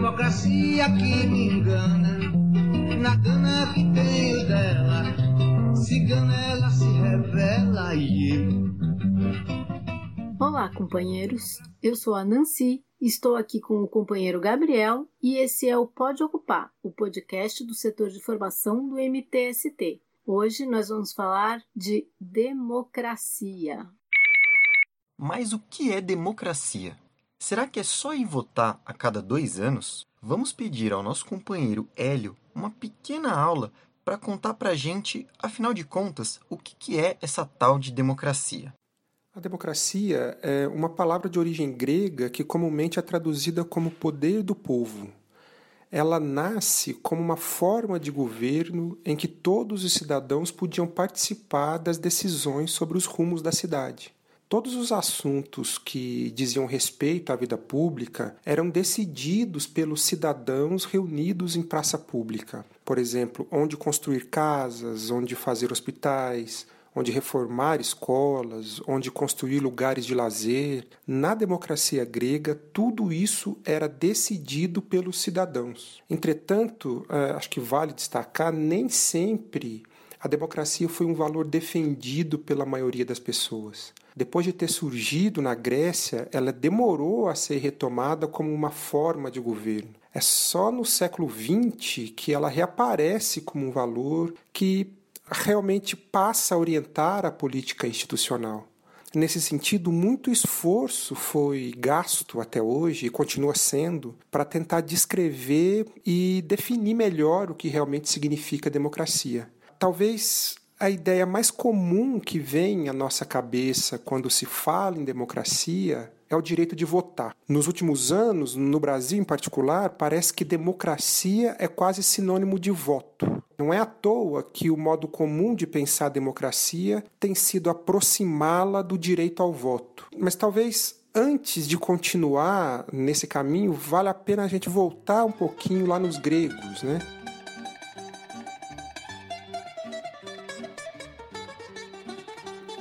democracia que me engana, na gana que tenho dela, cigana ela se revela e eu. Olá, companheiros. Eu sou a Nancy, estou aqui com o companheiro Gabriel e esse é o Pode Ocupar, o podcast do setor de formação do MTST. Hoje nós vamos falar de democracia. Mas o que é democracia? Será que é só ir votar a cada dois anos? Vamos pedir ao nosso companheiro Hélio uma pequena aula para contar para a gente, afinal de contas, o que é essa tal de democracia. A democracia é uma palavra de origem grega que comumente é traduzida como poder do povo. Ela nasce como uma forma de governo em que todos os cidadãos podiam participar das decisões sobre os rumos da cidade. Todos os assuntos que diziam respeito à vida pública eram decididos pelos cidadãos reunidos em praça pública. Por exemplo, onde construir casas, onde fazer hospitais, onde reformar escolas, onde construir lugares de lazer. Na democracia grega, tudo isso era decidido pelos cidadãos. Entretanto, eh, acho que vale destacar, nem sempre a democracia foi um valor defendido pela maioria das pessoas. Depois de ter surgido na Grécia, ela demorou a ser retomada como uma forma de governo. É só no século XX que ela reaparece como um valor que realmente passa a orientar a política institucional. Nesse sentido, muito esforço foi gasto até hoje e continua sendo para tentar descrever e definir melhor o que realmente significa democracia. Talvez a ideia mais comum que vem à nossa cabeça quando se fala em democracia é o direito de votar. Nos últimos anos, no Brasil em particular, parece que democracia é quase sinônimo de voto. Não é à toa que o modo comum de pensar a democracia tem sido aproximá-la do direito ao voto. Mas talvez antes de continuar nesse caminho, vale a pena a gente voltar um pouquinho lá nos gregos, né?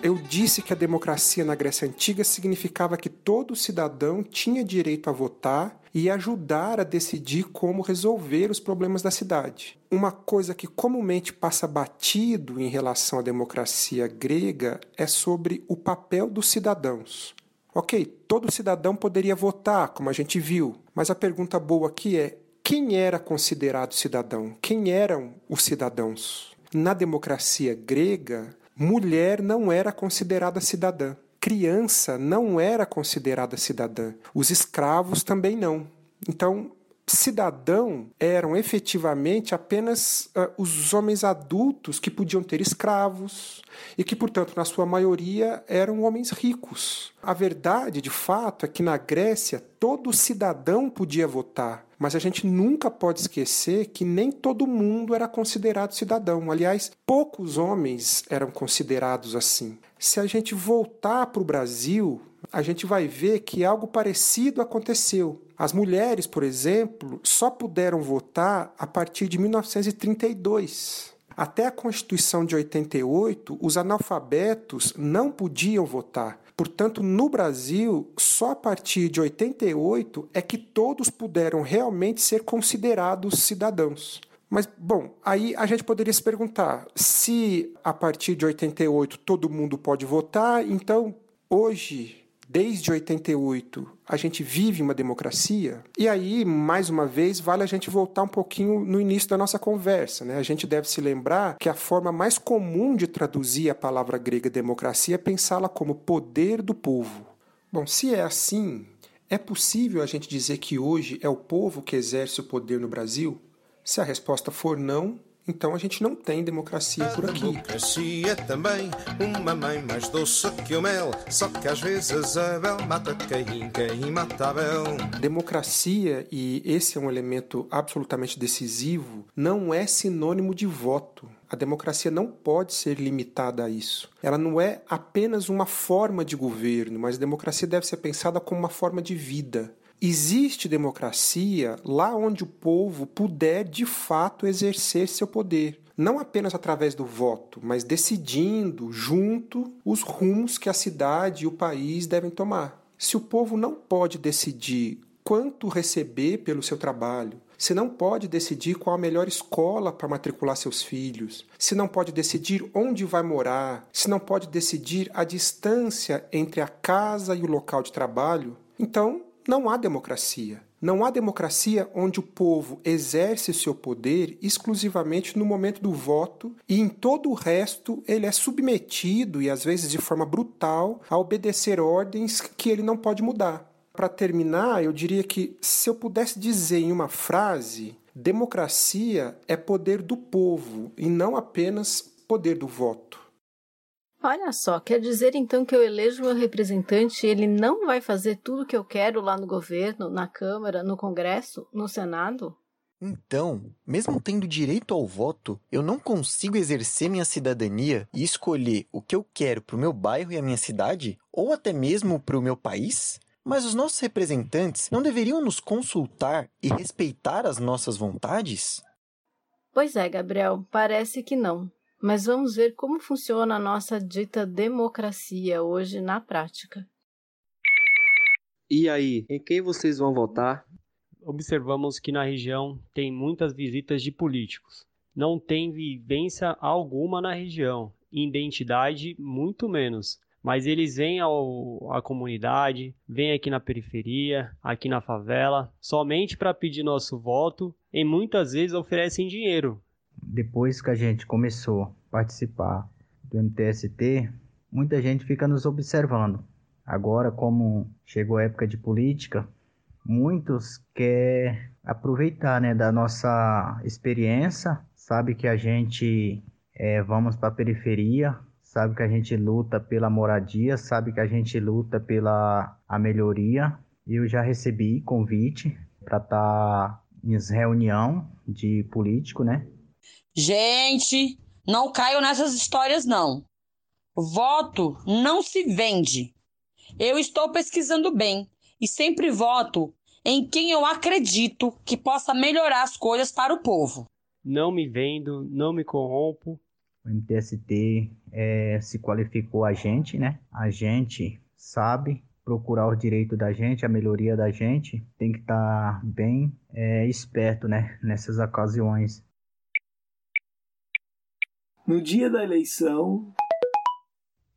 Eu disse que a democracia na Grécia Antiga significava que todo cidadão tinha direito a votar e ajudar a decidir como resolver os problemas da cidade. Uma coisa que comumente passa batido em relação à democracia grega é sobre o papel dos cidadãos. Ok, todo cidadão poderia votar, como a gente viu, mas a pergunta boa aqui é: quem era considerado cidadão? Quem eram os cidadãos? Na democracia grega, mulher não era considerada cidadã. Criança não era considerada cidadã. Os escravos também não. Então, cidadão eram efetivamente apenas uh, os homens adultos que podiam ter escravos e que, portanto, na sua maioria eram homens ricos. A verdade, de fato, é que na Grécia todo cidadão podia votar, mas a gente nunca pode esquecer que nem todo mundo era considerado cidadão. Aliás, poucos homens eram considerados assim. Se a gente voltar para o Brasil, a gente vai ver que algo parecido aconteceu. As mulheres, por exemplo, só puderam votar a partir de 1932. Até a Constituição de 88, os analfabetos não podiam votar. Portanto, no Brasil, só a partir de 88 é que todos puderam realmente ser considerados cidadãos. Mas, bom, aí a gente poderia se perguntar: se a partir de 88 todo mundo pode votar, então hoje desde 88 a gente vive uma democracia. E aí, mais uma vez, vale a gente voltar um pouquinho no início da nossa conversa. Né? A gente deve se lembrar que a forma mais comum de traduzir a palavra grega democracia é pensá-la como poder do povo. Bom, se é assim, é possível a gente dizer que hoje é o povo que exerce o poder no Brasil? Se a resposta for não, então a gente não tem democracia por aqui. Democracia também, uma mãe mais doce que o mel. Só que às vezes Abel mata quem, quem mata Abel. Democracia, e esse é um elemento absolutamente decisivo, não é sinônimo de voto. A democracia não pode ser limitada a isso. Ela não é apenas uma forma de governo, mas a democracia deve ser pensada como uma forma de vida. Existe democracia lá onde o povo puder de fato exercer seu poder. Não apenas através do voto, mas decidindo junto os rumos que a cidade e o país devem tomar. Se o povo não pode decidir quanto receber pelo seu trabalho, se não pode decidir qual a melhor escola para matricular seus filhos, se não pode decidir onde vai morar, se não pode decidir a distância entre a casa e o local de trabalho, então não há democracia. Não há democracia onde o povo exerce seu poder exclusivamente no momento do voto e em todo o resto ele é submetido e às vezes de forma brutal a obedecer ordens que ele não pode mudar. Para terminar, eu diria que se eu pudesse dizer em uma frase, democracia é poder do povo e não apenas poder do voto. Olha só, quer dizer então que eu elejo meu representante e ele não vai fazer tudo o que eu quero lá no governo, na Câmara, no Congresso, no Senado? Então, mesmo tendo direito ao voto, eu não consigo exercer minha cidadania e escolher o que eu quero para o meu bairro e a minha cidade, ou até mesmo para o meu país? Mas os nossos representantes não deveriam nos consultar e respeitar as nossas vontades? Pois é, Gabriel, parece que não. Mas vamos ver como funciona a nossa dita democracia hoje na prática. E aí, em quem vocês vão votar? Observamos que na região tem muitas visitas de políticos. Não tem vivência alguma na região, identidade muito menos. Mas eles vêm ao, à comunidade, vêm aqui na periferia, aqui na favela, somente para pedir nosso voto e muitas vezes oferecem dinheiro, depois que a gente começou a participar do MTST, muita gente fica nos observando. Agora, como chegou a época de política, muitos querem aproveitar né, da nossa experiência, sabe que a gente é, vamos para a periferia, sabe que a gente luta pela moradia, sabe que a gente luta pela a melhoria. Eu já recebi convite para estar tá em reunião de político, né? Gente, não caio nessas histórias, não. Voto não se vende. Eu estou pesquisando bem e sempre voto em quem eu acredito que possa melhorar as coisas para o povo. Não me vendo, não me corrompo. O MTST é, se qualificou a gente, né? A gente sabe procurar o direito da gente, a melhoria da gente, tem que estar tá bem é, esperto, né? Nessas ocasiões. No dia da eleição.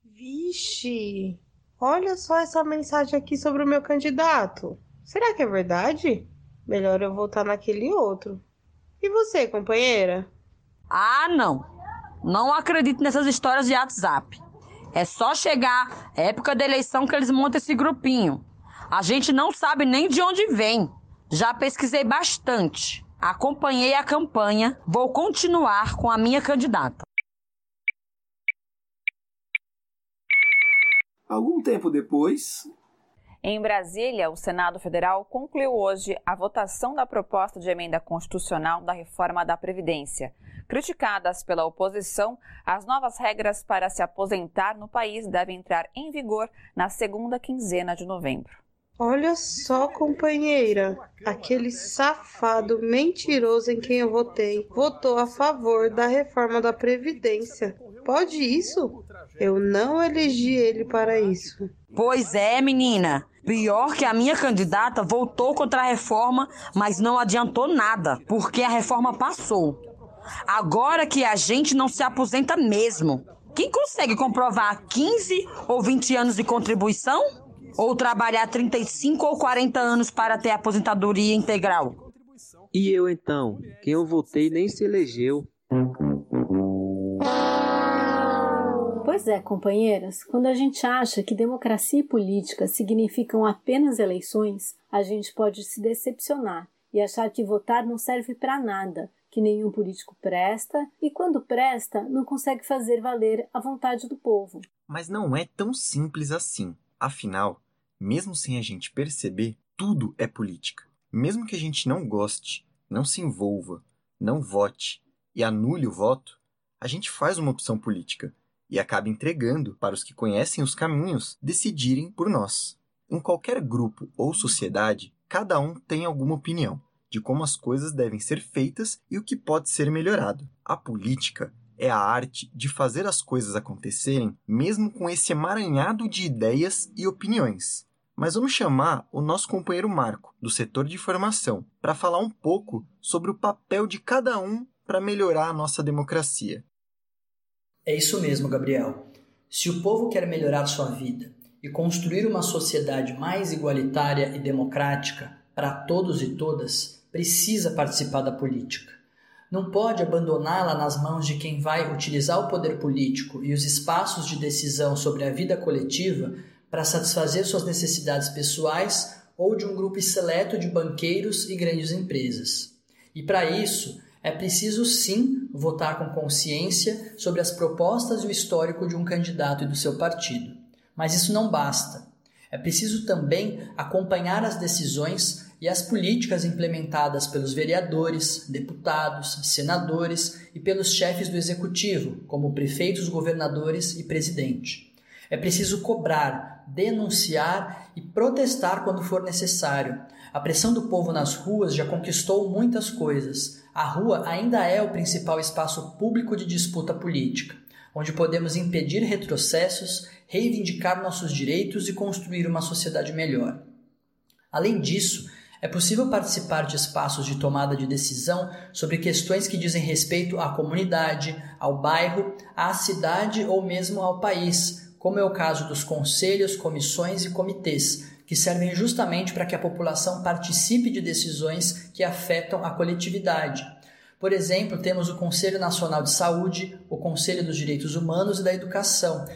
Vixe! Olha só essa mensagem aqui sobre o meu candidato. Será que é verdade? Melhor eu votar naquele outro. E você, companheira? Ah, não. Não acredito nessas histórias de WhatsApp. É só chegar época da eleição que eles montam esse grupinho. A gente não sabe nem de onde vem. Já pesquisei bastante. Acompanhei a campanha. Vou continuar com a minha candidata. Algum tempo depois. Em Brasília, o Senado Federal concluiu hoje a votação da proposta de emenda constitucional da reforma da Previdência. Criticadas pela oposição, as novas regras para se aposentar no país devem entrar em vigor na segunda quinzena de novembro. Olha só, companheira, aquele safado mentiroso em quem eu votei votou a favor da reforma da Previdência. Pode isso? Eu não elegi ele para isso. Pois é, menina. Pior que a minha candidata votou contra a reforma, mas não adiantou nada, porque a reforma passou. Agora que a gente não se aposenta mesmo. Quem consegue comprovar 15 ou 20 anos de contribuição? Ou trabalhar 35 ou 40 anos para ter aposentadoria integral? E eu então? Quem eu votei nem se elegeu. Pois é, companheiras, quando a gente acha que democracia e política significam apenas eleições, a gente pode se decepcionar e achar que votar não serve para nada, que nenhum político presta e, quando presta, não consegue fazer valer a vontade do povo. Mas não é tão simples assim. Afinal, mesmo sem a gente perceber, tudo é política. Mesmo que a gente não goste, não se envolva, não vote e anule o voto, a gente faz uma opção política e acaba entregando para os que conhecem os caminhos decidirem por nós. Em qualquer grupo ou sociedade, cada um tem alguma opinião de como as coisas devem ser feitas e o que pode ser melhorado. A política é a arte de fazer as coisas acontecerem mesmo com esse emaranhado de ideias e opiniões. Mas vamos chamar o nosso companheiro Marco, do setor de formação, para falar um pouco sobre o papel de cada um para melhorar a nossa democracia. É isso mesmo, Gabriel. Se o povo quer melhorar sua vida e construir uma sociedade mais igualitária e democrática para todos e todas, precisa participar da política. Não pode abandoná-la nas mãos de quem vai utilizar o poder político e os espaços de decisão sobre a vida coletiva para satisfazer suas necessidades pessoais ou de um grupo seleto de banqueiros e grandes empresas. E para isso, é preciso sim votar com consciência sobre as propostas e o histórico de um candidato e do seu partido. Mas isso não basta. É preciso também acompanhar as decisões e as políticas implementadas pelos vereadores, deputados, senadores e pelos chefes do executivo, como prefeitos, governadores e presidente. É preciso cobrar, denunciar e protestar quando for necessário. A pressão do povo nas ruas já conquistou muitas coisas, a rua ainda é o principal espaço público de disputa política, onde podemos impedir retrocessos, reivindicar nossos direitos e construir uma sociedade melhor. Além disso, é possível participar de espaços de tomada de decisão sobre questões que dizem respeito à comunidade, ao bairro, à cidade ou mesmo ao país, como é o caso dos conselhos, comissões e comitês, que servem justamente para que a população participe de decisões que afetam a coletividade. Por exemplo, temos o Conselho Nacional de Saúde, o Conselho dos Direitos Humanos e da Educação,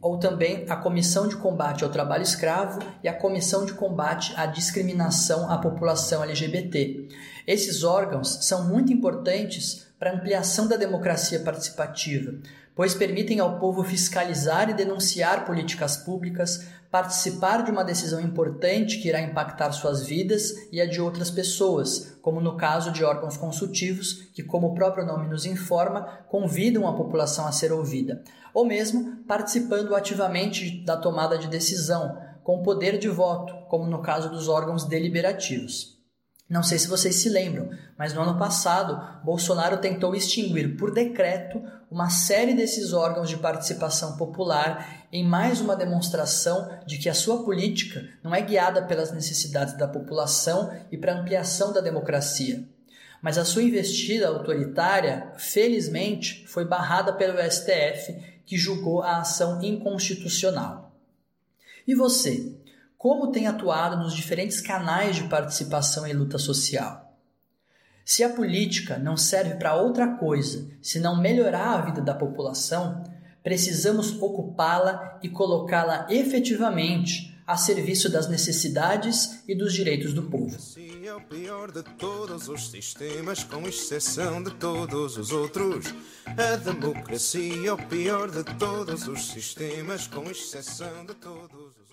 ou também a Comissão de Combate ao Trabalho Escravo e a Comissão de Combate à Discriminação à População LGBT. Esses órgãos são muito importantes para a ampliação da democracia participativa, pois permitem ao povo fiscalizar e denunciar políticas públicas, participar de uma decisão importante que irá impactar suas vidas e a de outras pessoas, como no caso de órgãos consultivos, que, como o próprio nome nos informa, convidam a população a ser ouvida, ou mesmo participando ativamente da tomada de decisão, com poder de voto, como no caso dos órgãos deliberativos. Não sei se vocês se lembram, mas no ano passado, Bolsonaro tentou extinguir por decreto uma série desses órgãos de participação popular em mais uma demonstração de que a sua política não é guiada pelas necessidades da população e para ampliação da democracia. Mas a sua investida autoritária, felizmente, foi barrada pelo STF, que julgou a ação inconstitucional. E você? Como tem atuado nos diferentes canais de participação em luta social. Se a política não serve para outra coisa senão melhorar a vida da população, precisamos ocupá-la e colocá-la efetivamente a serviço das necessidades e dos direitos do povo. É o pior de todos os sistemas, com exceção de todos os outros. A democracia é o pior de todos os sistemas, com exceção de todos os